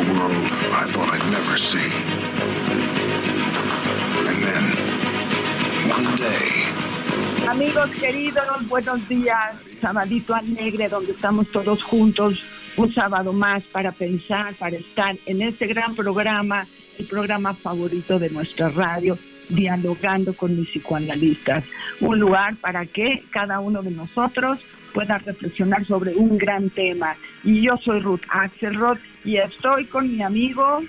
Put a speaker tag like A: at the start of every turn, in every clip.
A: A world I thought I'd never see. And then, one day,
B: Amigos queridos, buenos días. Sabadito alegre, donde estamos todos juntos. Un sábado más para pensar, para estar en este gran programa, el programa favorito de nuestra radio, dialogando con mis psicoanalistas. Un lugar para que cada uno de nosotros pueda reflexionar sobre un gran tema. Y yo soy Ruth Axelrod y estoy con mi amigo.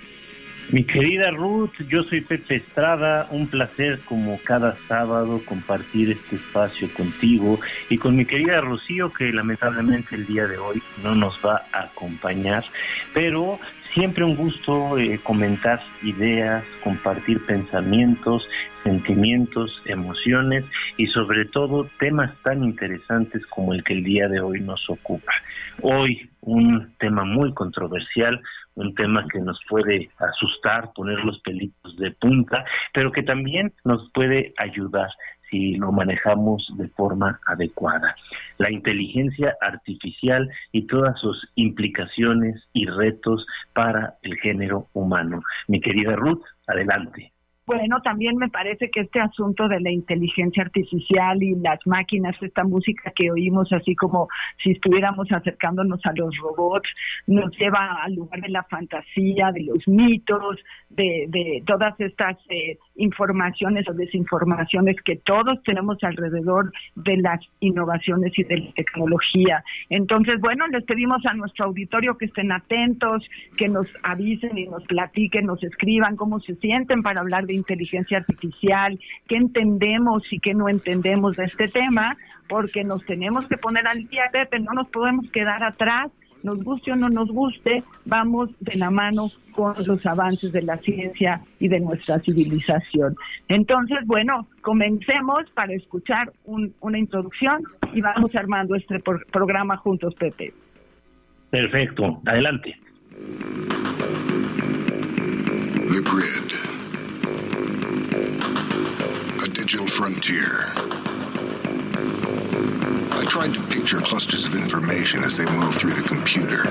C: Mi querida Ruth, yo soy Pepe Estrada, un placer como cada sábado compartir este espacio contigo y con mi querida Rocío que lamentablemente el día de hoy no nos va a acompañar, pero siempre un gusto eh, comentar ideas, compartir pensamientos, sentimientos, emociones y sobre todo temas tan interesantes como el que el día de hoy nos ocupa. Hoy un tema muy controversial, un tema que nos puede asustar, poner los pelitos de punta, pero que también nos puede ayudar si lo manejamos de forma adecuada. La inteligencia artificial y todas sus implicaciones y retos para el género humano. Mi querida Ruth, adelante.
B: Bueno, también me parece que este asunto de la inteligencia artificial y las máquinas, esta música que oímos así como si estuviéramos acercándonos a los robots, nos lleva al lugar de la fantasía, de los mitos, de, de todas estas eh, informaciones o desinformaciones que todos tenemos alrededor de las innovaciones y de la tecnología. Entonces, bueno, les pedimos a nuestro auditorio que estén atentos, que nos avisen y nos platiquen, nos escriban cómo se sienten para hablar de inteligencia artificial, qué entendemos y qué no entendemos de este tema, porque nos tenemos que poner al día, Pepe, no nos podemos quedar atrás, nos guste o no nos guste, vamos de la mano con los avances de la ciencia y de nuestra civilización. Entonces, bueno, comencemos para escuchar un- una introducción y vamos armando este pro- programa juntos, Pepe.
C: Perfecto, adelante.
A: The Grid. I tried to picture clusters of information as they move through the computer.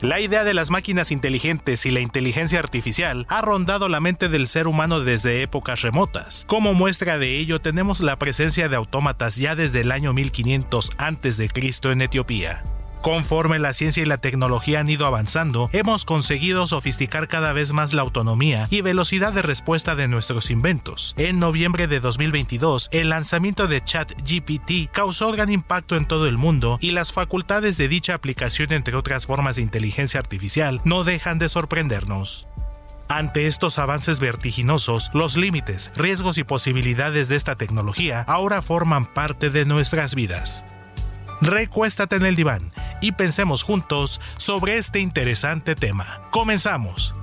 D: La idea de las máquinas inteligentes y la inteligencia artificial ha rondado la mente del ser humano desde épocas remotas. Como muestra de ello tenemos la presencia de autómatas ya desde el año 1500 a.C. en Etiopía. Conforme la ciencia y la tecnología han ido avanzando, hemos conseguido sofisticar cada vez más la autonomía y velocidad de respuesta de nuestros inventos. En noviembre de 2022, el lanzamiento de ChatGPT causó gran impacto en todo el mundo y las facultades de dicha aplicación, entre otras formas de inteligencia artificial, no dejan de sorprendernos. Ante estos avances vertiginosos, los límites, riesgos y posibilidades de esta tecnología ahora forman parte de nuestras vidas. Recuéstate en el diván y pensemos juntos sobre este interesante tema. Comenzamos.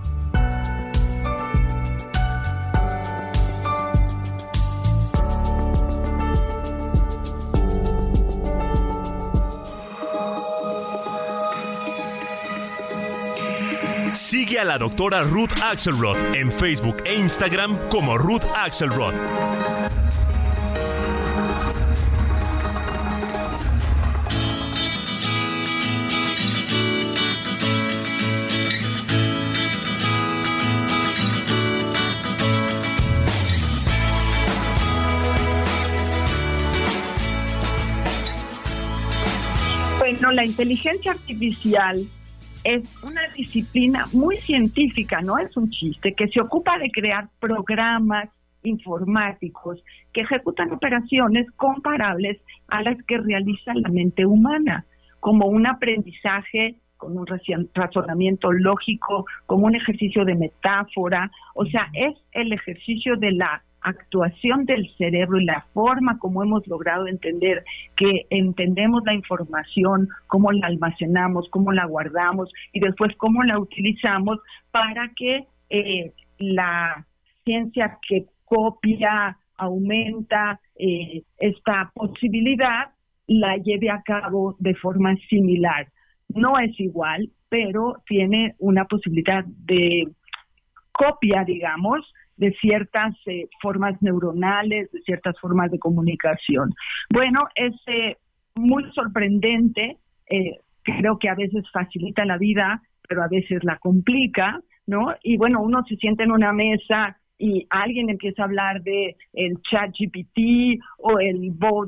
E: Sigue a la doctora Ruth Axelrod en Facebook e Instagram como Ruth Axelrod.
B: La inteligencia artificial es una disciplina muy científica, no es un chiste, que se ocupa de crear programas informáticos que ejecutan operaciones comparables a las que realiza la mente humana, como un aprendizaje con un razonamiento lógico, como un ejercicio de metáfora, o sea, es el ejercicio de la actuación del cerebro y la forma como hemos logrado entender que entendemos la información, cómo la almacenamos, cómo la guardamos y después cómo la utilizamos para que eh, la ciencia que copia, aumenta eh, esta posibilidad, la lleve a cabo de forma similar. No es igual, pero tiene una posibilidad de copia, digamos, de ciertas eh, formas neuronales, de ciertas formas de comunicación. Bueno, es eh, muy sorprendente, eh, creo que a veces facilita la vida, pero a veces la complica, ¿no? Y bueno, uno se siente en una mesa y alguien empieza a hablar de el chat GPT o el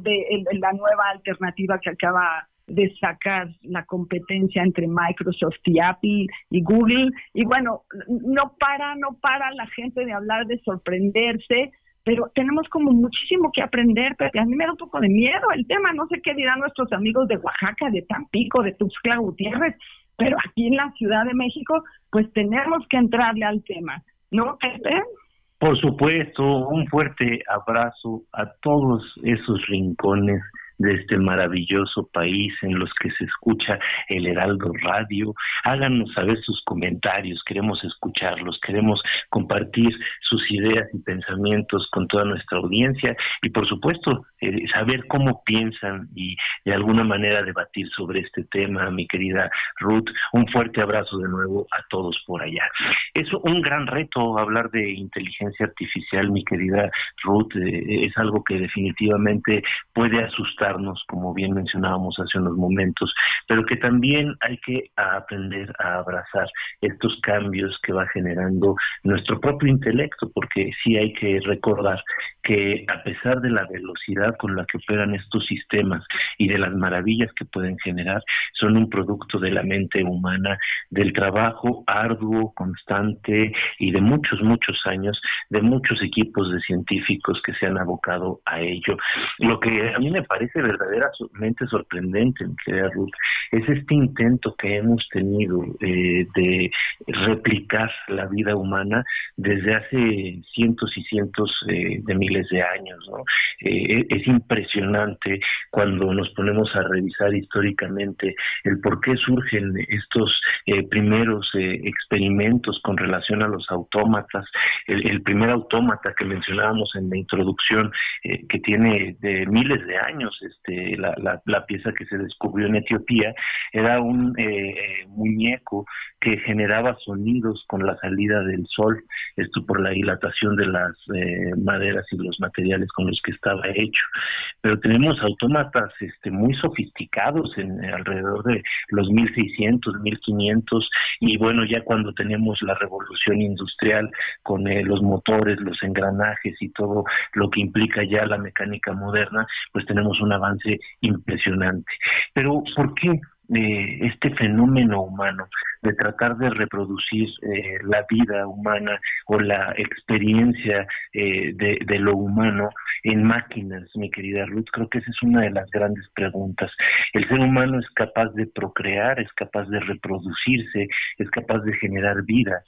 B: de la nueva alternativa que acaba de sacar la competencia entre Microsoft y Apple y Google. Y bueno, no para, no para la gente de hablar de sorprenderse, pero tenemos como muchísimo que aprender, pero a mí me da un poco de miedo el tema, no sé qué dirán nuestros amigos de Oaxaca, de Tampico, de Tuxtla Gutiérrez, pero aquí en la Ciudad de México, pues tenemos que entrarle al tema, ¿no,
C: Por supuesto, un fuerte abrazo a todos esos rincones de este maravilloso país en los que se escucha el Heraldo Radio. Háganos saber sus comentarios, queremos escucharlos, queremos compartir sus ideas y pensamientos con toda nuestra audiencia y por supuesto eh, saber cómo piensan y de alguna manera debatir sobre este tema, mi querida Ruth. Un fuerte abrazo de nuevo a todos por allá. Es un gran reto hablar de inteligencia artificial, mi querida Ruth. Eh, es algo que definitivamente puede asustar como bien mencionábamos hace unos momentos, pero que también hay que aprender a abrazar estos cambios que va generando nuestro propio intelecto, porque sí hay que recordar que a pesar de la velocidad con la que operan estos sistemas y de las maravillas que pueden generar, son un producto de la mente humana, del trabajo arduo, constante y de muchos, muchos años de muchos equipos de científicos que se han abocado a ello. Lo que a mí me parece verdaderamente sorprendente, querida Ruth, es este intento que hemos tenido eh, de replicar la vida humana desde hace cientos y cientos eh, de miles de años. Eh, es impresionante cuando nos ponemos a revisar históricamente el por qué surgen estos primeros experimentos con relación a los autómatas. El, el, primer autómata que mencionábamos en la introducción, que tiene de miles de años, este, la, pieza que se descubrió en Etiopía, era un eh, muñeco que generaba sonidos con la salida del sol, esto por la dilatación de las eh, maderas y los materiales con los que estaba hecho. Pero tenemos autómatas este, muy sofisticados en alrededor de los 1600, 1500 y bueno, ya cuando tenemos la revolución industrial con eh, los motores, los engranajes y todo lo que implica ya la mecánica moderna, pues tenemos avance impresionante. Pero ¿por qué eh, este fenómeno humano de tratar de reproducir eh, la vida humana o la experiencia eh, de, de, lo humano en máquinas, mi querida Ruth. Creo que esa es una de las grandes preguntas. El ser humano es capaz de procrear, es capaz de reproducirse, es capaz de generar vida,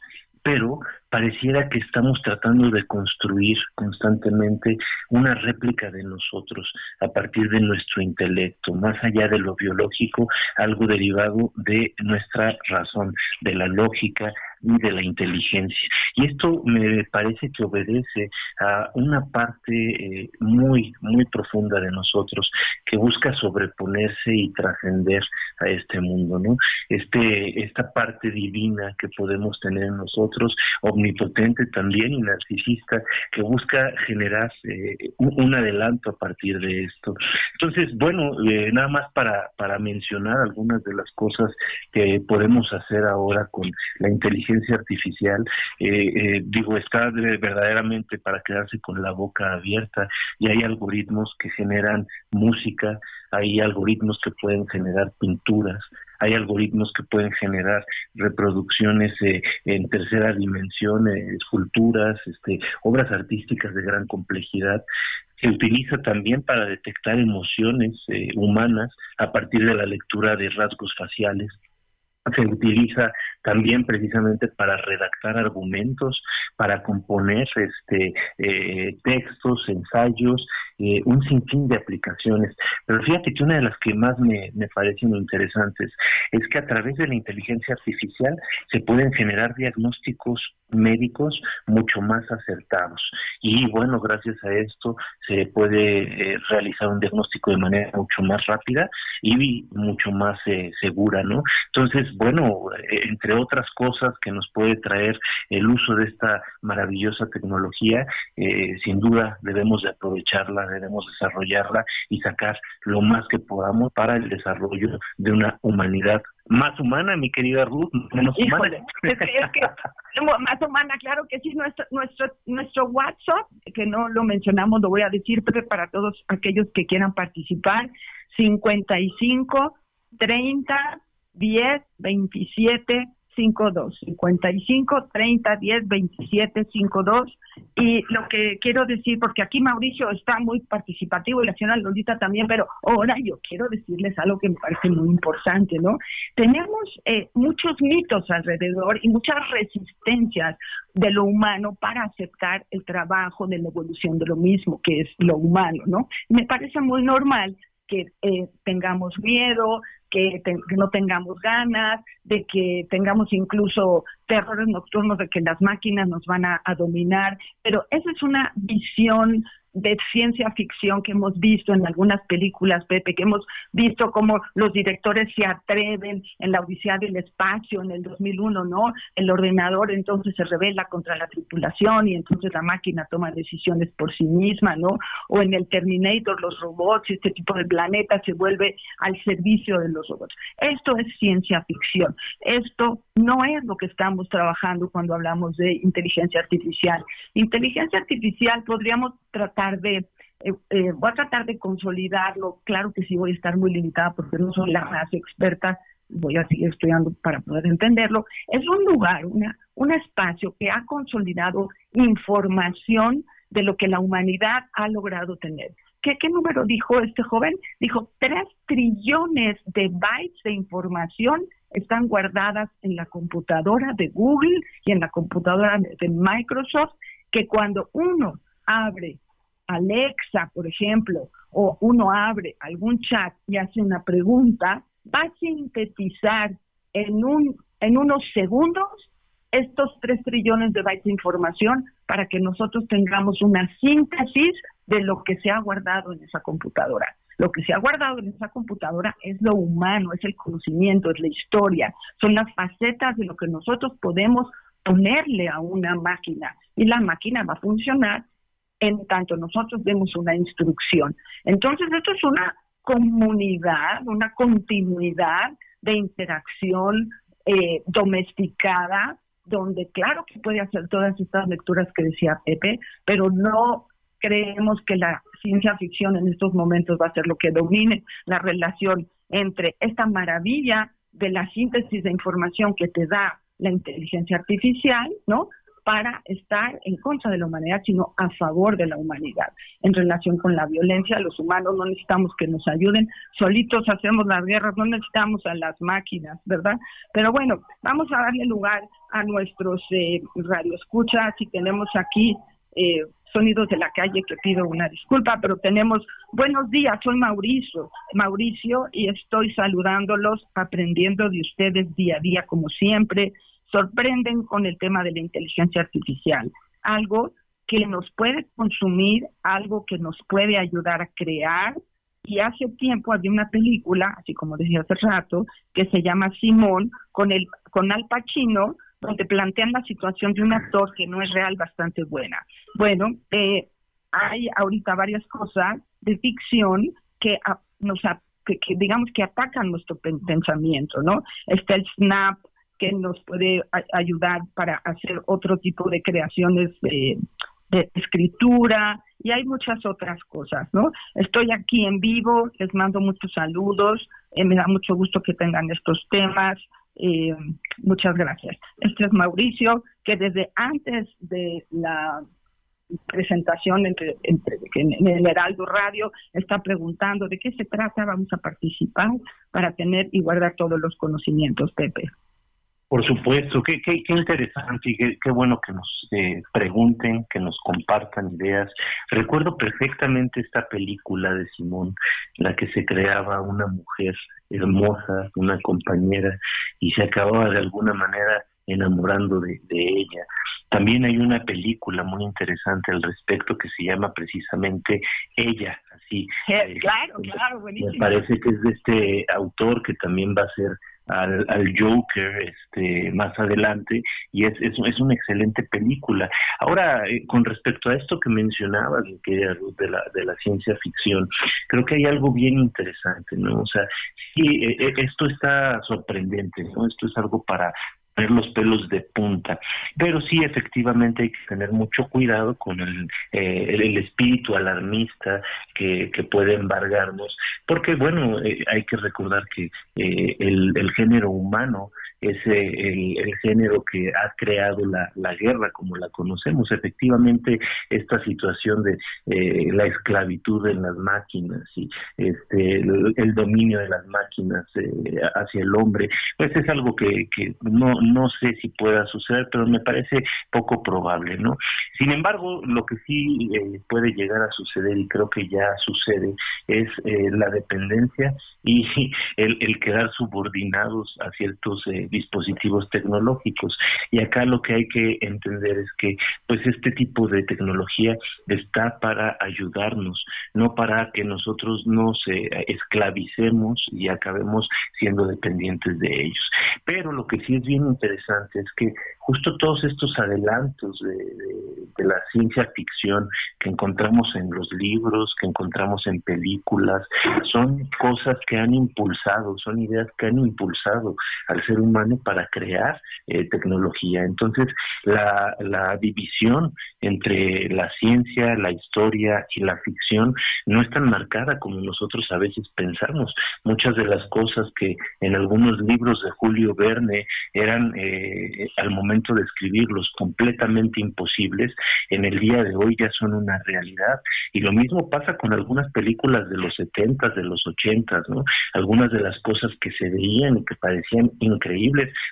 C: pero pareciera que estamos tratando de construir constantemente una réplica de nosotros a partir de nuestro intelecto, más allá de lo biológico, algo derivado de nuestra razón, de la lógica y de la inteligencia. Y esto me parece que obedece a una parte eh, muy, muy profunda de nosotros que busca sobreponerse y trascender a este mundo, ¿no? Este, esta parte divina que podemos tener en nosotros, omnipotente también y narcisista, que busca generar eh, un, adelanto a partir de esto. Entonces, bueno, eh, nada más para, para mencionar algunas de las cosas que podemos hacer ahora con la inteligencia artificial, eh, digo, está verdaderamente para quedarse con la boca abierta y hay algoritmos que generan música, hay algoritmos que pueden generar pinturas, hay algoritmos que pueden generar reproducciones eh, en tercera dimensión, eh, esculturas, este, obras artísticas de gran complejidad. Se utiliza también para detectar emociones eh, humanas a partir de la lectura de rasgos faciales se utiliza también precisamente para redactar argumentos, para componer este eh, textos, ensayos, eh, un sinfín de aplicaciones. Pero fíjate que una de las que más me, me parecen interesantes es que a través de la inteligencia artificial se pueden generar diagnósticos médicos mucho más acertados. Y bueno, gracias a esto se puede eh, realizar un diagnóstico de manera mucho más rápida y mucho más segura, ¿no? Entonces, bueno, entre otras cosas que nos puede traer el uso de esta maravillosa tecnología, eh, sin duda debemos de aprovecharla, debemos desarrollarla y sacar lo más que podamos para el desarrollo de una humanidad más humana, mi querida Ruth, menos humana.
B: Es que, más humana, claro que sí, nuestro, nuestro, nuestro WhatsApp, que no lo mencionamos, lo voy a decir, pero para todos aquellos que quieran participar, 55 30 10 27 52 55 30 10 27 52 y lo que quiero decir porque aquí Mauricio está muy participativo y la señora Lolita también pero ahora yo quiero decirles algo que me parece muy importante no tenemos eh, muchos mitos alrededor y muchas resistencias de lo humano para aceptar el trabajo de la evolución de lo mismo que es lo humano no me parece muy normal que eh, tengamos miedo, que, no tengamos ganas, de que tengamos incluso terrores nocturnos de que las máquinas nos van a dominar, pero esa es una visión de ciencia ficción que hemos visto en algunas películas, Pepe, que hemos visto cómo los directores se atreven en la Odisea del Espacio en el 2001, ¿no? El ordenador entonces se revela contra la tripulación y entonces la máquina toma decisiones por sí misma, ¿no? O en el Terminator los robots, este tipo de planeta se vuelve al servicio de los robots. Esto es ciencia ficción. Esto no es lo que estamos trabajando cuando hablamos de inteligencia artificial. Inteligencia artificial podríamos tratar de eh, eh, voy a tratar de consolidarlo. Claro que sí voy a estar muy limitada porque no soy la más experta, voy a seguir estudiando para poder entenderlo. Es un lugar, una, un espacio que ha consolidado información de lo que la humanidad ha logrado tener. ¿Qué, ¿Qué número dijo este joven? Dijo tres trillones de bytes de información están guardadas en la computadora de Google y en la computadora de Microsoft, que cuando uno abre Alexa, por ejemplo, o uno abre algún chat y hace una pregunta, va a sintetizar en, un, en unos segundos estos tres trillones de bytes de información para que nosotros tengamos una síntesis de lo que se ha guardado en esa computadora. Lo que se ha guardado en esa computadora es lo humano, es el conocimiento, es la historia, son las facetas de lo que nosotros podemos ponerle a una máquina y la máquina va a funcionar en tanto nosotros demos una instrucción. Entonces, esto es una comunidad, una continuidad de interacción eh, domesticada, donde claro que puede hacer todas estas lecturas que decía Pepe, pero no creemos que la ciencia ficción en estos momentos va a ser lo que domine la relación entre esta maravilla de la síntesis de información que te da la inteligencia artificial, ¿no? para estar en contra de la humanidad, sino a favor de la humanidad. En relación con la violencia, los humanos no necesitamos que nos ayuden, solitos hacemos las guerras, no necesitamos a las máquinas, ¿verdad? Pero bueno, vamos a darle lugar a nuestros eh, radioescuchas y tenemos aquí eh, sonidos de la calle que pido una disculpa, pero tenemos buenos días, soy Mauricio, Mauricio y estoy saludándolos, aprendiendo de ustedes día a día como siempre. Sorprenden con el tema de la inteligencia artificial, algo que nos puede consumir, algo que nos puede ayudar a crear. Y hace tiempo había una película, así como decía hace rato, que se llama Simón, con, el, con Al Pacino, donde plantean la situación de un actor que no es real bastante buena. Bueno, eh, hay ahorita varias cosas de ficción que nos digamos que atacan nuestro pensamiento, ¿no? Está el Snap que nos puede ayudar para hacer otro tipo de creaciones de, escritura y hay muchas otras cosas, ¿no? Estoy aquí en vivo, les mando muchos saludos, eh, me da mucho gusto que tengan estos temas. Muchas gracias. Este es Mauricio, que desde antes de la presentación entre, en el Heraldo Radio está preguntando de qué se trata, vamos a participar para tener y guardar todos los conocimientos, Pepe.
C: Por supuesto, qué, qué, qué interesante y qué, qué, bueno que nos eh, pregunten, que nos compartan ideas. Recuerdo perfectamente esta película de Simón, la que se creaba una mujer hermosa, una compañera, y se acababa de alguna manera enamorando de, de ella. También hay una película muy interesante al respecto que se llama precisamente Ella, así.
B: Eh, claro, claro, buenísimo.
C: Me parece que es de este autor que también va a ser al, al Joker este más adelante y es, es, es una excelente película. Ahora, eh, con respecto a esto que mencionabas, de la, de la ciencia ficción, creo que hay algo bien interesante, ¿no? O sea, sí, eh, esto está sorprendente, ¿no? Esto es algo para tener los pelos de punta. Pero sí, efectivamente, hay que tener mucho cuidado con el, eh, el, espíritu alarmista que, que puede embargarnos, porque, bueno, eh, hay que recordar que eh, el, el género humano es el, el, género que ha creado la, la, guerra como la conocemos. Efectivamente, esta situación de eh, la esclavitud en las máquinas y este el, dominio de las máquinas eh, hacia el hombre, pues es algo que, que no, no sé si pueda suceder, pero me parece poco probable, ¿no? Sin embargo, lo que sí eh, puede llegar a suceder y creo que ya sucede es eh, la dependencia y el, el quedar subordinados a ciertos eh, dispositivos tecnológicos. Y acá lo que hay que entender es que pues este tipo de tecnología está para ayudarnos, no para que nosotros nos esclavicemos y acabemos siendo dependientes de ellos. Pero lo que sí es bien interesante es que justo todos estos adelantos de, de, la ciencia ficción que encontramos en los libros, que encontramos en películas, son cosas que han impulsado, son ideas que han impulsado al ser humano para crear eh, tecnología. Entonces, la, la división entre la ciencia, la historia y la ficción no es tan marcada como nosotros a veces pensamos. Muchas de las cosas que en algunos libros de Julio Verne eran eh, al momento de escribirlos completamente imposibles, en el día de hoy ya son una realidad. Y lo mismo pasa con algunas películas de los 70, de los 80, ¿no? Algunas de las cosas que se veían y que parecían increíbles,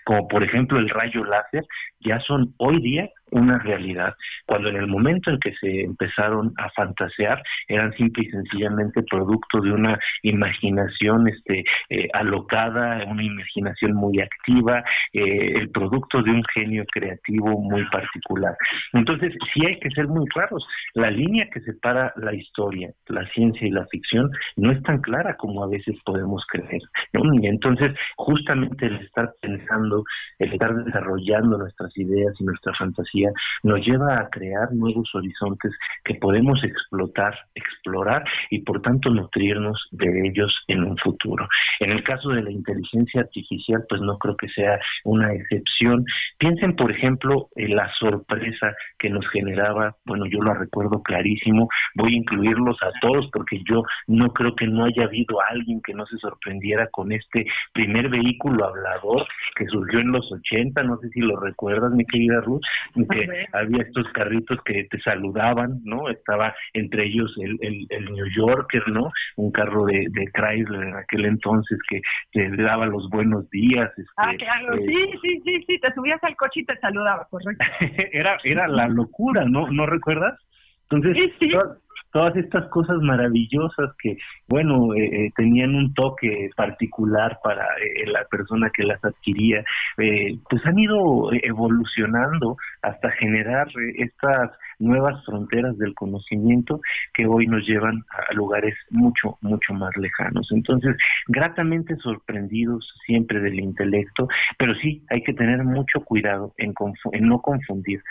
C: como por ejemplo el rayo láser, ya son hoy día una realidad, cuando en el momento en que se empezaron a fantasear eran simple y sencillamente producto de una imaginación este eh, alocada, una imaginación muy activa, eh, el producto de un genio creativo muy particular. Entonces, sí hay que ser muy claros, la línea que separa la historia, la ciencia y la ficción no es tan clara como a veces podemos creer. Y entonces, justamente el estar pensando, el estar desarrollando nuestras ideas y nuestra fantasía, nos lleva a crear nuevos horizontes que podemos explotar, explorar y por tanto nutrirnos de ellos en un futuro. En el caso de la inteligencia artificial, pues no creo que sea una excepción. Piensen, por ejemplo, en la sorpresa que nos generaba, bueno, yo lo recuerdo clarísimo, voy a incluirlos a todos porque yo no creo que no haya habido alguien que no se sorprendiera con este primer vehículo hablador que surgió en los 80, no sé si lo recuerdas, mi querida Ruth, que había estos carritos que te saludaban, ¿no? Estaba entre ellos el, el, New Yorker, ¿no? Un carro de, de Chrysler en aquel entonces que te daba los buenos días. Este,
B: ah, claro, eh, sí, sí, sí, sí, te subías al coche y te saludaba, correcto.
C: era, era la locura, ¿no? ¿No recuerdas? Entonces, sí, sí todas estas cosas maravillosas que, bueno, eh, eh, tenían un toque particular para eh, la persona que las adquiría, pues han ido evolucionando hasta generar estas nuevas fronteras del conocimiento que hoy nos llevan a lugares mucho, mucho más lejanos. Entonces, gratamente sorprendidos siempre del intelecto, pero sí hay que tener mucho cuidado en, en no confundir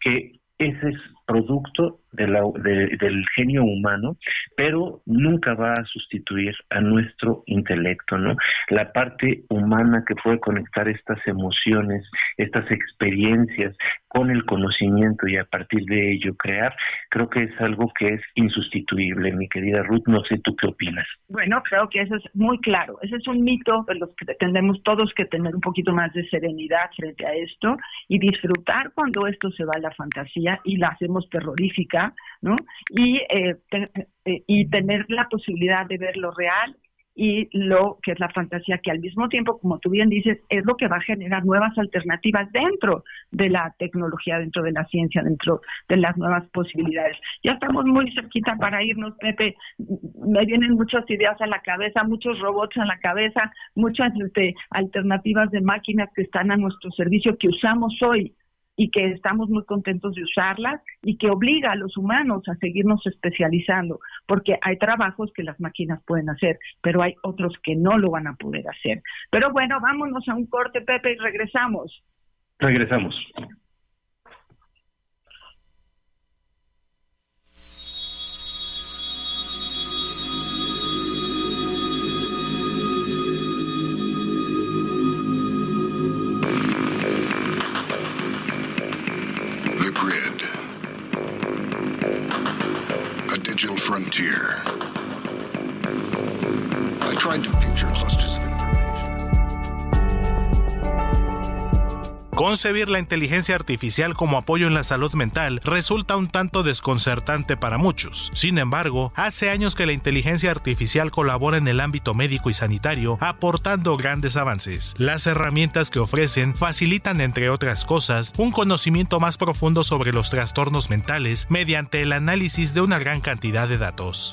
C: que ese es producto del genio humano, pero nunca va a sustituir a nuestro intelecto, ¿no? La parte humana que puede conectar estas emociones, estas experiencias con el conocimiento y a partir de ello crear, creo que es algo que es insustituible, mi querida Ruth, no sé tú qué opinas.
B: Bueno, creo que eso es muy claro, ese es un mito de los que tenemos todos que tener un poquito más de serenidad frente a esto y disfrutar cuando esto se va a la fantasía y la hacemos terrorífica ¿no? Y, eh, eh, y tener la posibilidad de ver lo real y lo que es la fantasía, que al mismo tiempo, como tú bien dices, es lo que va a generar nuevas alternativas dentro de la tecnología, dentro de la ciencia, dentro de las nuevas posibilidades. Ya estamos muy cerquita para irnos, Pepe. Me vienen muchas ideas a la cabeza, muchos robots a la cabeza, muchas este, alternativas de máquinas que están a nuestro servicio que usamos hoy y que estamos muy contentos de usarlas y que obliga a los humanos a seguirnos especializando, porque hay trabajos que las máquinas pueden hacer, pero hay otros que no lo van a poder hacer. Pero bueno, vámonos a un corte, Pepe, y regresamos.
C: Regresamos.
A: Frontier. I tried to picture clusters of
D: Concebir la inteligencia artificial como apoyo en la salud mental resulta un tanto desconcertante para muchos. Sin embargo, hace años que la inteligencia artificial colabora en el ámbito médico y sanitario, aportando grandes avances. Las herramientas que ofrecen facilitan, entre otras cosas, un conocimiento más profundo sobre los trastornos mentales mediante el análisis de una gran cantidad de datos.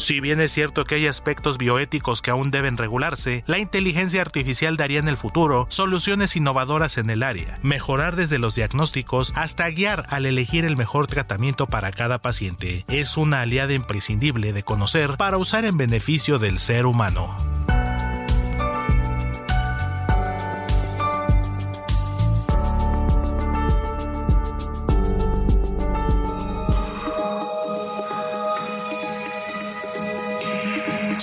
D: Si bien es cierto que hay aspectos bioéticos que aún deben regularse, la inteligencia artificial daría en el futuro soluciones innovadoras en el área, mejorar desde los diagnósticos hasta guiar al elegir el mejor tratamiento para cada paciente. Es una aliada imprescindible de conocer para usar en beneficio del ser humano.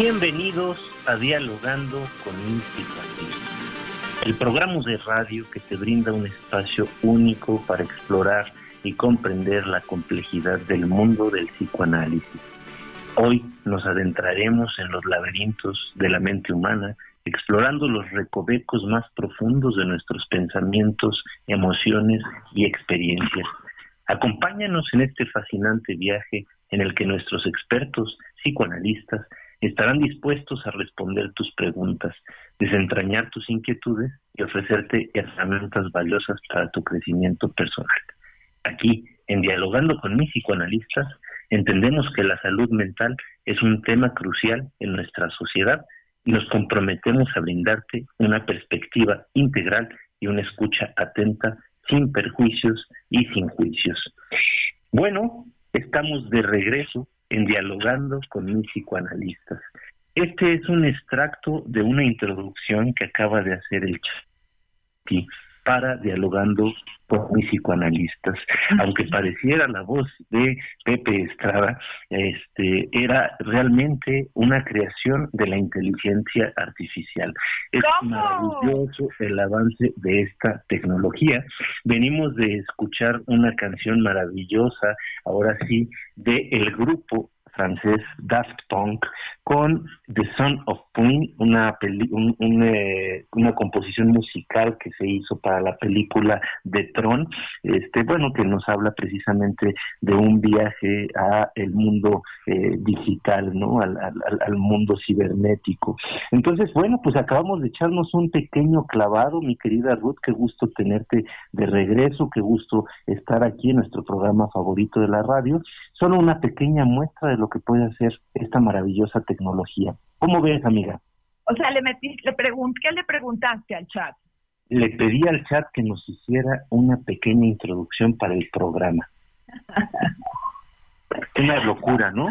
C: Bienvenidos a Dialogando con psicoanalista, el programa de radio que te brinda un espacio único para explorar y comprender la complejidad del mundo del psicoanálisis. Hoy nos adentraremos en los laberintos de la mente humana, explorando los recovecos más profundos de nuestros pensamientos, emociones y experiencias. Acompáñanos en este fascinante viaje en el que nuestros expertos psicoanalistas estarán dispuestos a responder tus preguntas, desentrañar tus inquietudes y ofrecerte herramientas valiosas para tu crecimiento personal. Aquí, en Dialogando con mis psicoanalistas, entendemos que la salud mental es un tema crucial en nuestra sociedad y nos comprometemos a brindarte una perspectiva integral y una escucha atenta, sin perjuicios y sin juicios. Bueno, estamos de regreso en Dialogando con mis psicoanalistas. Este es un extracto de una introducción que acaba de hacer el chat para Dialogando con mis psicoanalistas. Aunque pareciera la voz de Pepe Estrada, este era realmente una creación de la inteligencia artificial. Es maravilloso el avance de esta tecnología. Venimos de escuchar una canción maravillosa, ahora sí, de el grupo francés Daft Punk con The Son of Queen, una, eh, una composición musical que se hizo para la película de Tron, este, bueno, que nos habla precisamente de un viaje a el mundo eh, digital, ¿no? Al, al, mundo cibernético. Entonces, bueno, pues acabamos de echarnos un pequeño clavado, mi querida Ruth, qué gusto tenerte de regreso, qué gusto estar aquí en nuestro programa favorito de la radio. Solo una pequeña muestra de lo que puede hacer esta maravillosa tecnología. ¿Cómo ves, amiga?
B: O sea, le metí, le ¿qué le preguntaste al chat?
C: Le pedí al chat que nos hiciera una pequeña introducción para el programa. una locura, ¿no?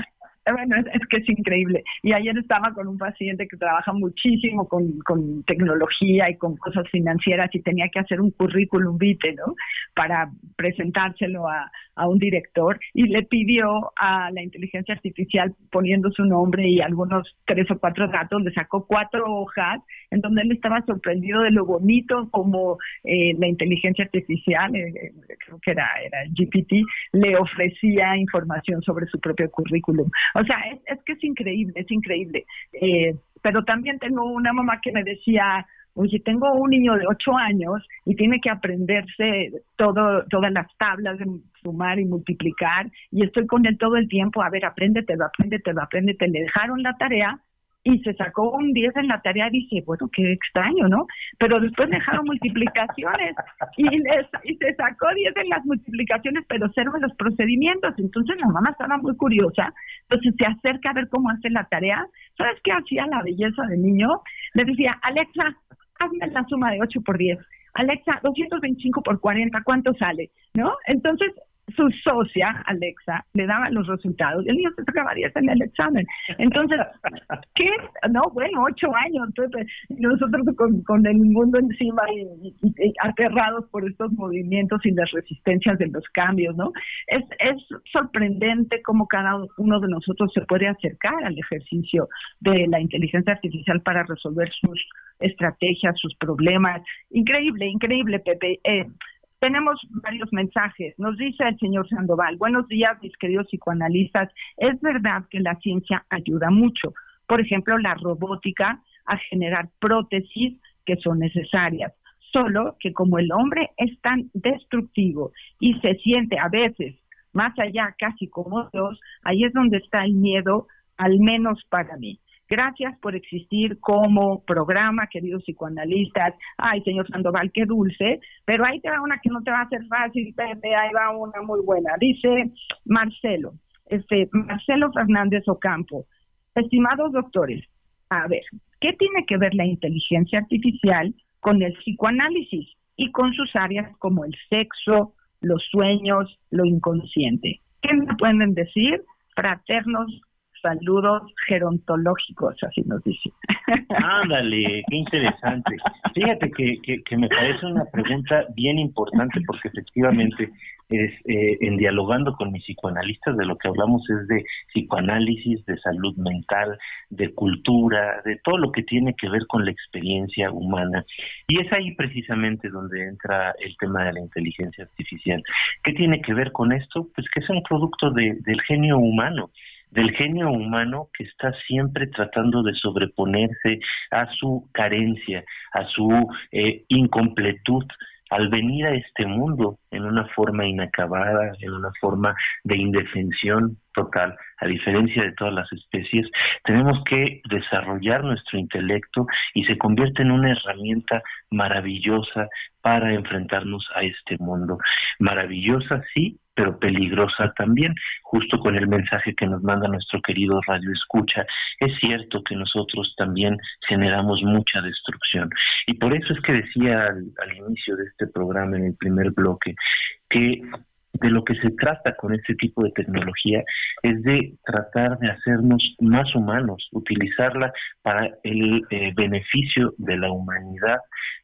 B: Bueno, es, que es increíble. Y ayer estaba con un paciente que trabaja muchísimo con, tecnología y con cosas financieras y tenía que hacer un currículum vitae, ¿no? Para presentárselo a, a un director y le pidió a la inteligencia artificial poniendo su nombre y algunos tres o cuatro datos, le sacó cuatro hojas en donde él estaba sorprendido de lo bonito como eh, la inteligencia artificial, eh, eh, creo que era, era GPT, le ofrecía información sobre su propio currículum. O sea, es, es que es increíble, es increíble. pero también tengo una mamá que me decía, oye, tengo un niño de ocho años y tiene que aprenderse todo, todas las tablas de sumar y multiplicar y estoy con él todo el tiempo, a ver, apréndetelo, apréndetelo, apréndete. Le dejaron la tarea y se sacó un 10 en la tarea, dije, bueno, qué extraño, ¿no? Pero después dejaron multiplicaciones y, y se sacó 10 en las multiplicaciones, pero cero en los procedimientos. Entonces la mamá estaba muy curiosa, entonces se acerca a ver cómo hace la tarea. ¿Sabes qué hacía la belleza del niño? Le decía, Alexa, hazme la suma de 8 por 10. Alexa, 225 por 40, ¿cuánto sale? ¿No? Entonces, su socia, Alexa, le daba los resultados y el niño se sacaba 10 en el examen. Entonces, ¿qué? No, bueno, ocho años. Entonces, nosotros con, el mundo encima y, aterrados por estos movimientos y las resistencias de los cambios, ¿no? Es, es sorprendente cómo cada uno de nosotros se puede acercar al ejercicio de la inteligencia artificial para resolver sus estrategias, sus problemas. Increíble, increíble, Pepe. Eh, tenemos varios mensajes. Nos dice el señor Sandoval, buenos días, mis queridos psicoanalistas. Es verdad que la ciencia ayuda mucho. Por ejemplo, la robótica a generar prótesis que son necesarias. Solo que como el hombre es tan destructivo y se siente a veces más allá casi como Dios, ahí es donde está el miedo, al menos para mí. Gracias por existir como programa, queridos psicoanalistas. Ay, señor Sandoval, qué dulce. Pero ahí te va una que no te va a hacer fácil, Pepe. Ahí va una muy buena. Dice Marcelo, este, Marcelo Fernández Ocampo. Estimados doctores, a ver, ¿qué tiene que ver la inteligencia artificial con el psicoanálisis y con sus áreas como el sexo, los sueños, lo inconsciente? ¿Qué me pueden decir? Fraternos saludos gerontológicos, así nos dice.
C: Ándale, qué interesante. Fíjate que, que, me parece una pregunta bien importante porque efectivamente es eh, en dialogando con mis psicoanalistas de lo que hablamos es de psicoanálisis, de salud mental, de cultura, de todo lo que tiene que ver con la experiencia humana. Y es ahí precisamente donde entra el tema de la inteligencia artificial. ¿Qué tiene que ver con esto? Pues que es un producto de, del genio humano del genio humano que está siempre tratando de sobreponerse a su carencia, a su eh, incompletud, al venir a este mundo en una forma inacabada, en una forma de indefensión total, a diferencia de todas las especies, tenemos que desarrollar nuestro intelecto y se convierte en una herramienta maravillosa para enfrentarnos a este mundo. Maravillosa, sí, pero peligrosa también, justo con el mensaje que nos manda nuestro querido Radio Escucha. Es cierto que nosotros también generamos mucha destrucción. Y por eso es que decía al, inicio de este programa, en el primer bloque, que de lo que se trata con este tipo de tecnología es de tratar de hacernos más humanos, utilizarla para el eh, beneficio de la humanidad,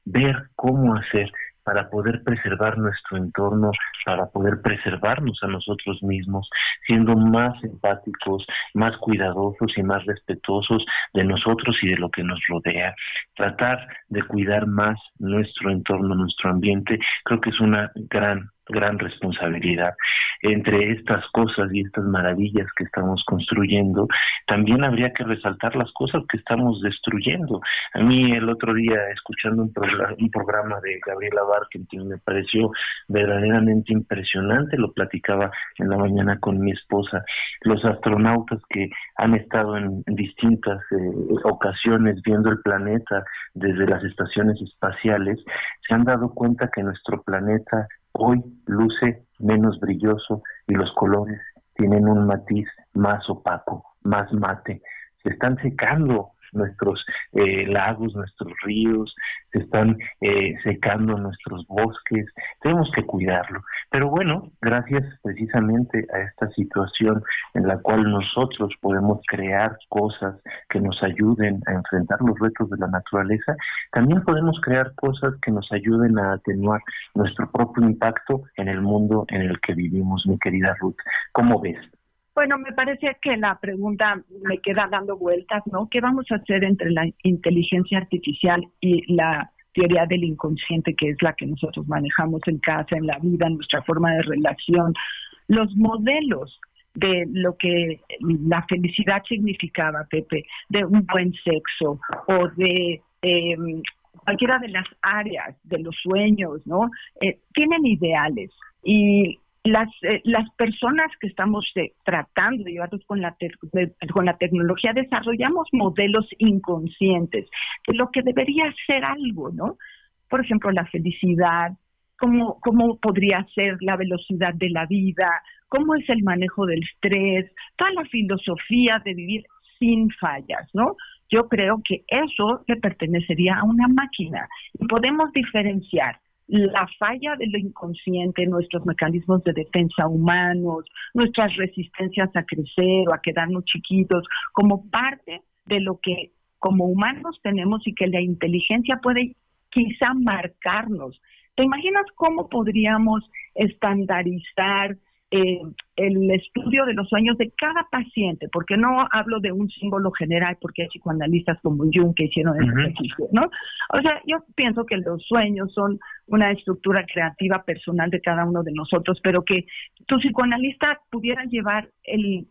C: ver cómo hacer para poder preservar nuestro entorno, para poder preservarnos a nosotros mismos, siendo más empáticos, más cuidadosos y más respetuosos de nosotros y de lo que nos rodea. Tratar de cuidar más nuestro entorno, nuestro ambiente, creo que es una gran gran responsabilidad. Entre estas cosas y estas maravillas que estamos construyendo, también habría que resaltar las cosas que estamos destruyendo. A mí el otro día, escuchando un, programa, un programa de Gabriela Barkentin, me pareció verdaderamente impresionante, lo platicaba en la mañana con mi esposa, los astronautas que han estado en, distintas eh, ocasiones viendo el planeta desde las estaciones espaciales, se han dado cuenta que nuestro planeta Hoy luce menos brilloso y los colores tienen un matiz más opaco, más mate. Se están secando nuestros eh, lagos, nuestros ríos, se están eh, secando nuestros bosques, tenemos que cuidarlo. Pero bueno, gracias precisamente a esta situación en la cual nosotros podemos crear cosas que nos ayuden a enfrentar los retos de la naturaleza, también podemos crear cosas que nos ayuden a atenuar nuestro propio impacto en el mundo en el que vivimos, mi querida Ruth. ¿Cómo ves?
B: Bueno, me parece que la pregunta me queda dando vueltas, ¿no? ¿Qué vamos a hacer entre la inteligencia artificial y la teoría del inconsciente, que es la que nosotros manejamos en casa, en la vida, en nuestra forma de relación? Los modelos de lo que la felicidad significaba, Pepe, de un buen sexo o de em, cualquiera de las áreas de los sueños, ¿no? Eh, tienen ideales y las, eh, las personas que estamos eh, tratando de llevarnos con la, con la tecnología desarrollamos modelos inconscientes de lo que debería ser algo, ¿no? Por ejemplo, la felicidad, cómo, cómo podría ser la velocidad de la vida, cómo es el manejo del estrés, toda la filosofía de vivir sin fallas, ¿no? Yo creo que eso le pertenecería a una máquina y podemos diferenciar la falla de lo inconsciente, nuestros mecanismos de defensa humanos, nuestras resistencias a crecer o a quedarnos chiquitos, como parte de lo que como humanos tenemos y que la inteligencia puede quizá marcarnos. ¿Te imaginas cómo podríamos estandarizar eh, el estudio de los sueños de cada paciente, porque no hablo de un símbolo general, porque hay psicoanalistas como Jung que hicieron ese ejercicio, ¿no? O sea, yo pienso que los sueños son una estructura creativa personal de cada uno de nosotros, pero que tu psicoanalista pudiera llevar el,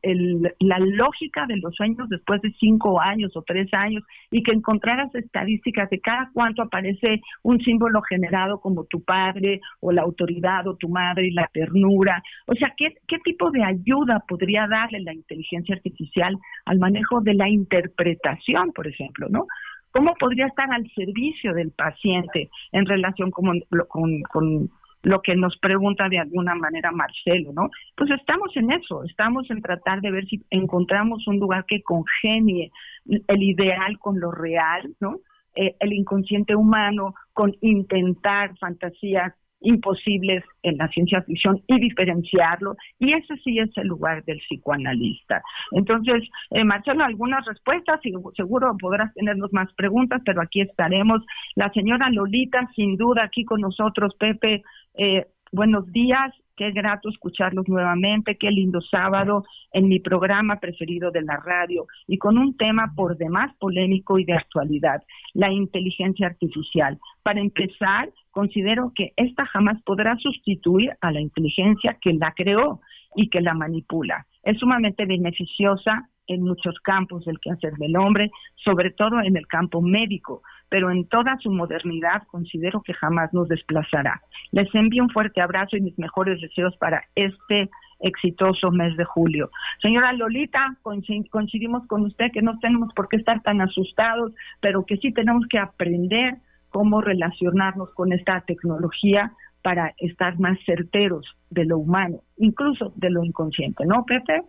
B: la lógica de los sueños después de cinco años o tres años y que encontraras estadísticas de cada cuánto aparece un símbolo generado como tu padre o la autoridad o tu madre y la ternura. O sea, ¿qué, qué tipo de ayuda podría darle la inteligencia artificial al manejo de la interpretación, por ejemplo, ¿no? ¿Cómo podría estar al servicio del paciente en relación con, con, lo que nos pregunta de alguna manera Marcelo, ¿no? Pues estamos en eso, estamos en tratar de ver si encontramos un lugar que congenie el ideal con lo real, ¿no? Eh, el inconsciente humano con intentar fantasías imposibles en la ciencia ficción y diferenciarlo, y ese sí es el lugar del psicoanalista. Entonces, eh, Marcelo, algunas respuestas, y seguro podrás tenernos más preguntas, pero aquí estaremos. La señora Lolita, sin duda, aquí con nosotros, Pepe, eh, buenos días, qué grato escucharlos nuevamente, qué lindo sábado en mi programa preferido de la radio y con un tema por demás polémico y de actualidad, la inteligencia artificial. Para empezar, considero que esta jamás podrá sustituir a la inteligencia que la creó y que la manipula. Es sumamente beneficiosa en muchos campos del quehacer del hombre, sobre todo en el campo médico, pero en toda su modernidad considero que jamás nos desplazará. Les envío un fuerte abrazo y mis mejores deseos para este exitoso mes de julio. Señora Lolita, coincidimos con usted que no tenemos por qué estar tan asustados, pero que sí tenemos que aprender cómo relacionarnos con esta tecnología para estar más certeros de lo humano, incluso de lo inconsciente, ¿no, Pepe?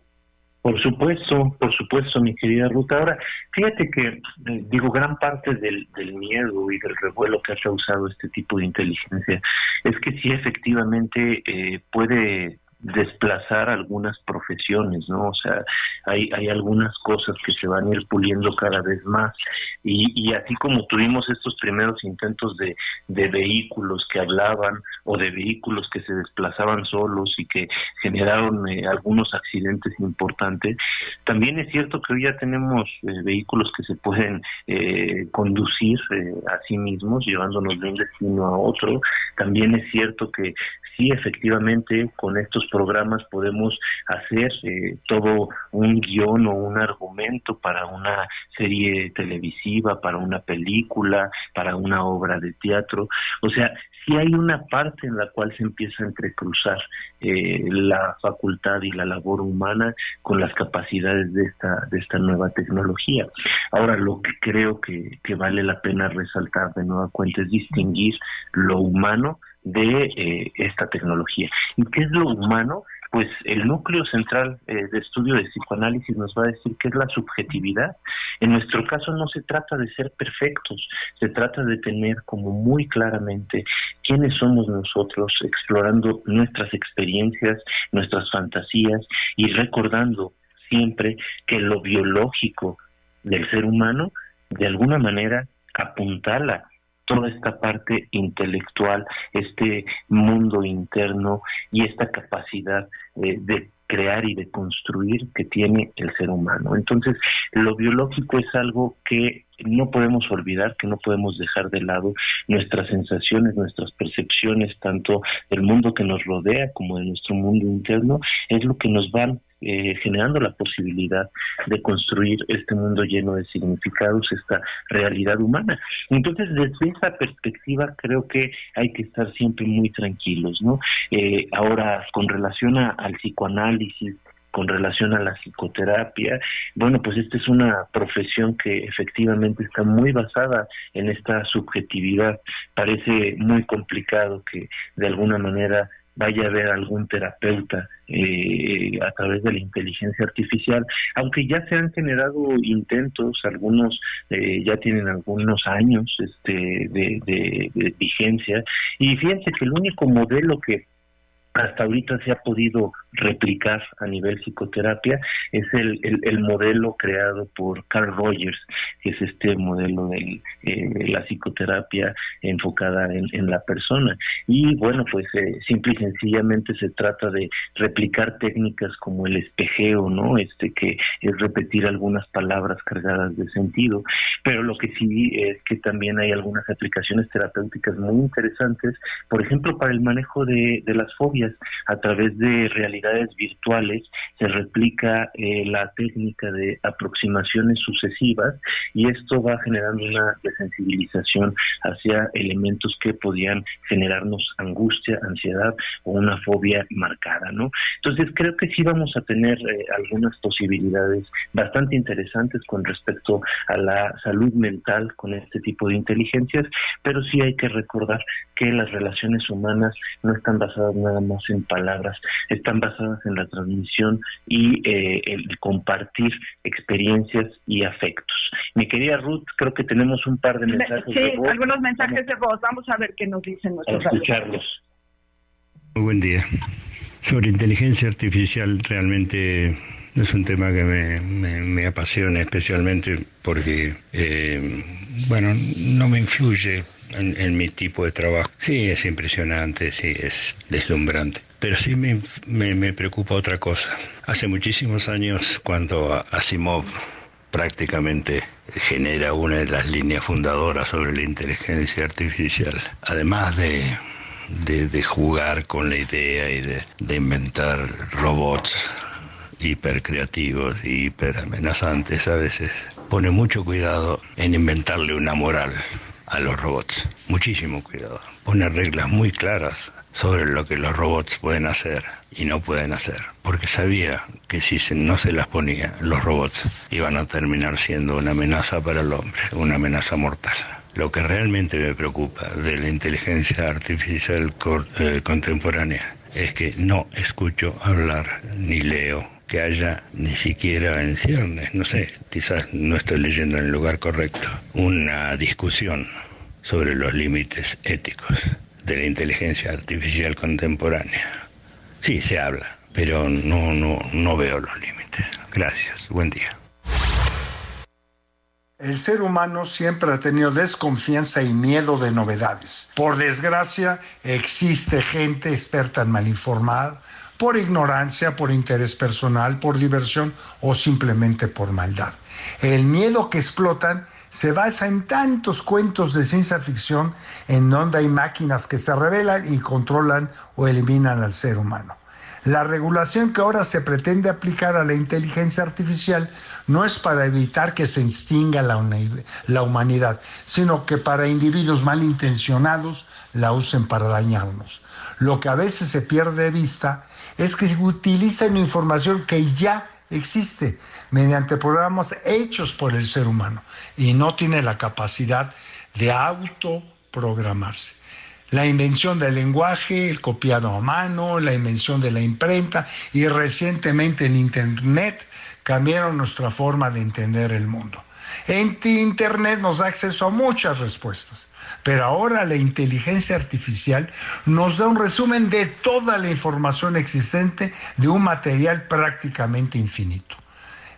C: Por supuesto, por supuesto, mi querida Ruta. Ahora, fíjate que, eh, digo, gran parte del, del, miedo y del revuelo que ha causado este tipo de inteligencia es que sí efectivamente eh, puede desplazar algunas profesiones, ¿no? O sea, hay, hay algunas cosas que se van a ir puliendo cada vez más. Y, y así como tuvimos estos primeros intentos de, de vehículos que hablaban o de vehículos que se desplazaban solos y que generaron eh, algunos accidentes importantes, también es cierto que hoy ya tenemos eh, vehículos que se pueden eh, conducir a sí mismos, llevándonos de un destino a otro. También es cierto que sí, efectivamente, con estos programas podemos hacer eh, todo un guion o un argumento para una serie televisiva, para una película, para una obra de teatro. O sea, sí hay una parte en la cual se empieza a entrecruzar eh, la facultad y la labor humana con las capacidades de esta, de esta nueva tecnología. Ahora, lo que creo que, que vale la pena resaltar de nueva cuenta es distinguir lo humano de eh, esta tecnología. ¿Y qué es lo humano? Pues el núcleo central eh, de estudio de psicoanálisis nos va a decir que es la subjetividad. En nuestro caso no se trata de ser perfectos, se trata de tener como muy claramente quiénes somos nosotros, explorando nuestras experiencias, nuestras fantasías y recordando siempre que lo biológico del ser humano de alguna manera apuntala toda esta parte intelectual, este mundo interno y esta capacidad eh, de crear y de construir que tiene el ser humano. Entonces, lo biológico es algo que no podemos olvidar, que no podemos dejar de lado nuestras sensaciones, nuestras percepciones, tanto del mundo que nos rodea como de nuestro mundo interno, es lo que nos van eh, generando la posibilidad de construir este mundo lleno de significados, esta realidad humana. Entonces, desde esa perspectiva, creo que hay que estar siempre muy tranquilos, ¿no? Eh, ahora, con relación al psicoanálisis, con relación a la psicoterapia. Bueno, pues esta es una profesión que efectivamente está muy basada en esta subjetividad. Parece muy complicado que de alguna manera vaya a haber algún terapeuta eh, a través de la inteligencia artificial, aunque ya se han generado intentos, algunos eh, ya tienen algunos años este, de, de vigencia, y fíjense que el único modelo que hasta ahorita se ha podido replicar a nivel psicoterapia es el, el, modelo creado por Carl Rogers, que es este modelo de eh, la psicoterapia enfocada en, la persona. Y bueno, pues eh, simple y sencillamente se trata de replicar técnicas como el espejeo, ¿no? Este que es repetir algunas palabras cargadas de sentido, pero lo que sí es que también hay algunas aplicaciones terapéuticas muy interesantes, por ejemplo, para el manejo de, de las fobias a través de realidades virtuales se replica eh, la técnica de aproximaciones sucesivas y esto va generando una desensibilización hacia elementos que podían generarnos angustia, ansiedad o una fobia marcada, ¿no? Entonces creo que sí vamos a tener eh, algunas posibilidades bastante interesantes con respecto a la salud mental con este tipo de inteligencias, pero sí hay que recordar que las relaciones humanas no están basadas nada más en palabras, están basadas en la transmisión y eh, el compartir experiencias y afectos. Mi querida Ruth, creo que tenemos un par de mensajes
B: de voz. algunos mensajes de voz. Vamos a ver qué nos dicen nuestros
C: a escucharlos.
F: Muy buen día. Sobre inteligencia artificial, realmente es un tema que me, apasiona especialmente porque, eh, bueno, no me influye en, mi tipo de trabajo. Sí, es impresionante, sí, es deslumbrante. Pero sí me, me, preocupa otra cosa. Hace muchísimos años, cuando Asimov prácticamente genera una de las líneas fundadoras sobre la inteligencia artificial, además de, de, jugar con la idea y de, de inventar robots hiper creativos y hiper amenazantes a veces, pone mucho cuidado en inventarle una moral a los robots. Muchísimo cuidado. Pone reglas muy claras sobre lo que los robots pueden hacer y no pueden hacer. Porque sabía que si no se las ponía, los robots iban a terminar siendo una amenaza para el hombre, una amenaza mortal. Lo que realmente me preocupa de la inteligencia artificial eh, contemporánea es que no escucho hablar ni leo que haya ni siquiera en ciernes, no sé, quizás no estoy leyendo en el lugar correcto, una discusión sobre los límites éticos de la inteligencia artificial contemporánea. Sí, se habla, pero no, no, no veo los límites. Gracias, buen día.
G: El ser humano siempre ha tenido desconfianza y miedo de novedades. Por desgracia, existe gente experta en mal informada por ignorancia, por interés personal, por diversión o simplemente por maldad. El miedo que explotan se basa en tantos cuentos de ciencia ficción en donde hay máquinas que se rebelan y controlan o eliminan al ser humano. La regulación que ahora se pretende aplicar a la inteligencia artificial no es para evitar que se extinga la, la humanidad, sino que para individuos malintencionados la usen para dañarnos. Lo que a veces se pierde de vista es que utilizan información que ya existe mediante programas hechos por el ser humano y no tiene la capacidad de autoprogramarse. La invención del lenguaje, el copiado a mano, la invención de la imprenta y recientemente el Internet cambiaron nuestra forma de entender el mundo. En Internet nos da acceso a muchas respuestas pero ahora la inteligencia artificial nos da un resumen de toda la información existente de un material prácticamente infinito.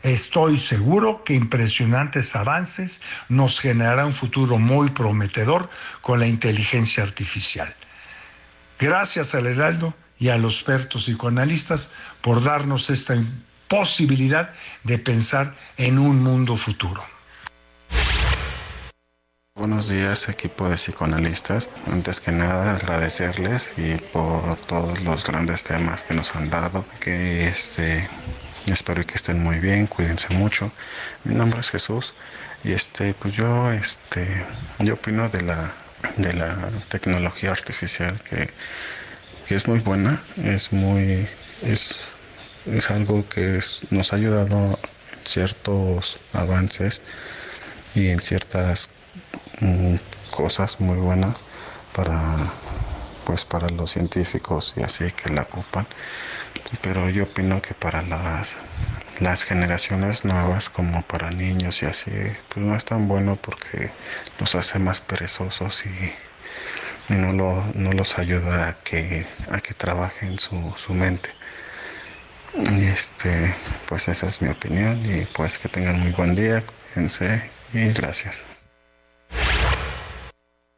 G: Estoy seguro que impresionantes avances nos generará un futuro muy prometedor con la inteligencia artificial. Gracias al Heraldo y a los expertos psicoanalistas por darnos esta posibilidad de pensar en un mundo futuro.
H: Buenos días equipo de psicoanalistas. Antes que nada agradecerles y por todos los grandes temas que nos han dado. Que este espero que estén muy bien, cuídense mucho. Mi nombre es Jesús y este pues yo este yo opino de la de la tecnología artificial que, que es muy buena, es muy es es algo que nos ha ayudado en ciertos avances y en ciertas cosas muy buenas para pues para los científicos y así que la ocupan pero yo opino que para las las generaciones nuevas como para niños y así pues no es tan bueno porque los hace más perezosos y, no, lo, no los ayuda a que a que trabajen su, su mente Este, pues esa es mi opinión y pues que tengan muy buen día, cuídense y gracias.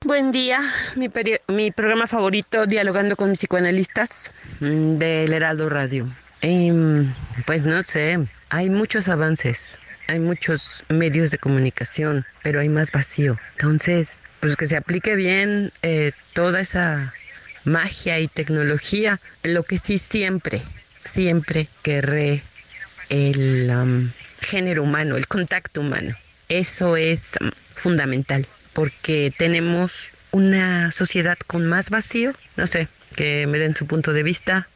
I: Buen día, mi, mi programa favorito, Dialogando con psicoanalistas mm, del Heraldo Radio. Mm, pues no sé, hay muchos avances, hay muchos medios de comunicación, pero hay más vacío. Entonces, pues que se aplique bien eh, toda esa magia y tecnología, lo que sí siempre, siempre querré el género humano, el contacto humano. Eso es fundamental, porque tenemos una sociedad con más vacío, no sé, que me den su punto de vista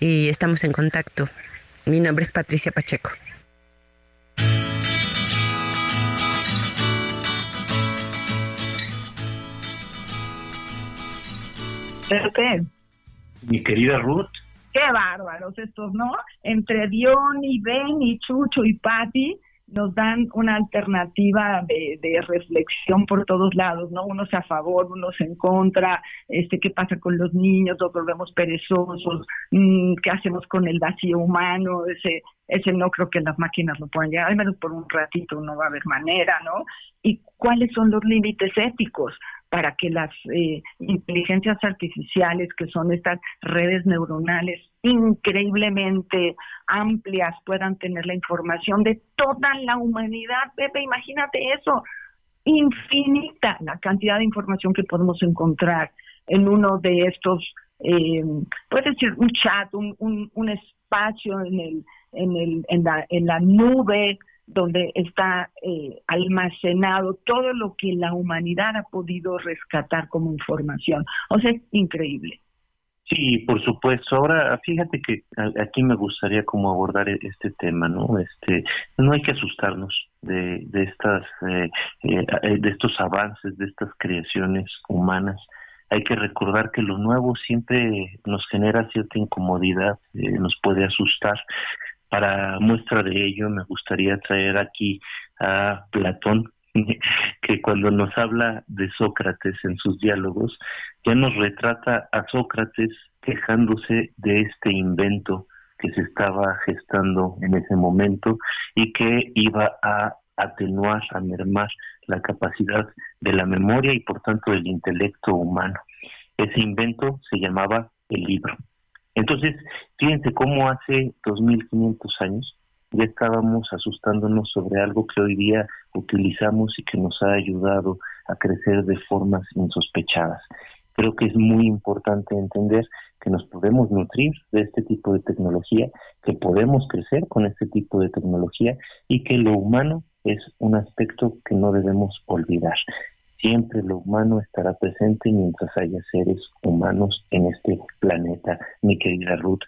I: y estamos en contacto. Mi nombre es Patricia Pacheco.
C: Mi querida Ruth.
B: Qué bárbaros estos, ¿no? Entre Dion y Ben y Chucho y Patty nos dan una alternativa de, de, reflexión por todos lados, ¿no? Unos a favor, unos en contra, este, qué pasa con los niños, los volvemos perezosos, mm, qué hacemos con el vacío humano, ese, ese no creo que las máquinas lo puedan llegar, al menos por un ratito no va a haber manera, ¿no? Y cuáles son los límites éticos para que las eh, inteligencias artificiales, que son estas redes neuronales increíblemente amplias, puedan tener la información de toda la humanidad. Pepe, imagínate eso, infinita la cantidad de información que podemos encontrar en uno de estos, eh, puede ser un chat, un, un, espacio en, el, en, el, en, la, en la nube, donde está eh, almacenado todo lo que la humanidad ha podido rescatar como información. O sea, es increíble.
C: Sí, por supuesto. Ahora, fíjate que aquí me gustaría como abordar e-, este tema, ¿no? Este, no hay que asustarnos de, de estas, eh, eh, de estos avances, de estas creaciones humanas. Hay que recordar que lo nuevo siempre nos genera cierta incomodidad, nos puede asustar, para muestra de ello me gustaría traer aquí a Platón, que cuando nos habla de Sócrates en sus diálogos, ya nos retrata a Sócrates quejándose de este invento que se estaba gestando en ese momento y que iba a atenuar, a mermar la capacidad de la memoria y por tanto del intelecto humano. Ese invento se llamaba el libro. Entonces, fíjense cómo hace 2500 años ya estábamos asustándonos sobre algo que hoy día utilizamos y que nos ha ayudado a crecer de formas insospechadas. Creo que es muy importante entender que nos podemos nutrir de este tipo de tecnología, que podemos crecer con este tipo de tecnología y que lo humano es un aspecto que no debemos olvidar. Siempre lo humano estará presente mientras haya seres humanos en este planeta, mi querida Ruth.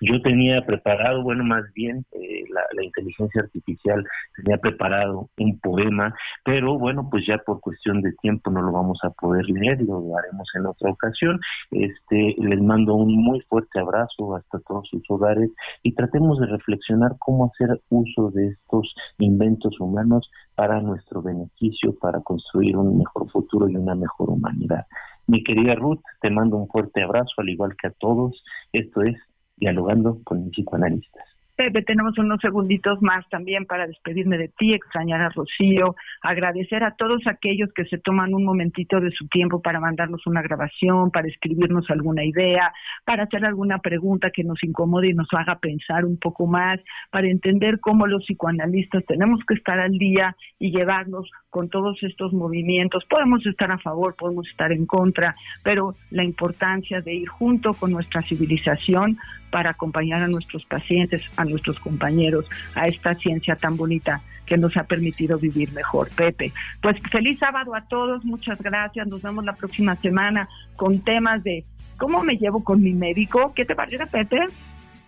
C: Yo tenía preparado, bueno, más bien eh, la, la, inteligencia artificial tenía preparado un poema, pero bueno, pues ya por cuestión de tiempo no lo vamos a poder leer, lo haremos en otra ocasión. Este, les mando un muy fuerte abrazo hasta todos sus hogares y tratemos de reflexionar cómo hacer uso de estos inventos humanos para nuestro beneficio, para construir un mejor futuro y una mejor humanidad. Mi querida Ruth, te mando un fuerte abrazo, al igual que a todos. Esto es Dialogando con mis psicoanalistas.
B: Pepe, tenemos unos segunditos más también para despedirme de ti, extrañar a Rocío, agradecer a todos aquellos que se toman un momentito de su tiempo para mandarnos una grabación, para escribirnos alguna idea, para hacer alguna pregunta que nos incomode y nos haga pensar un poco más, para entender cómo los psicoanalistas tenemos que estar al día y llevarnos con todos estos movimientos. Podemos estar a favor, podemos estar en contra, pero la importancia de ir junto con nuestra civilización para acompañar a nuestros pacientes, a nuestros compañeros, a esta ciencia tan bonita que nos ha permitido vivir mejor. Pepe, pues feliz sábado a todos, muchas gracias, nos vemos la próxima semana con temas de cómo me llevo con mi médico. ¿Qué te parece, Pepe?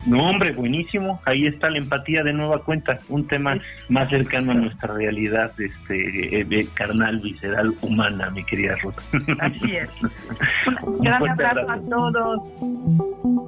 C: No, hombre, buenísimo. Ahí está la empatía de nueva cuenta, un tema más cercano a nuestra realidad este, eh, carnal, visceral, humana, mi querida Ruth.
B: Así es. Un gran abrazo a todos.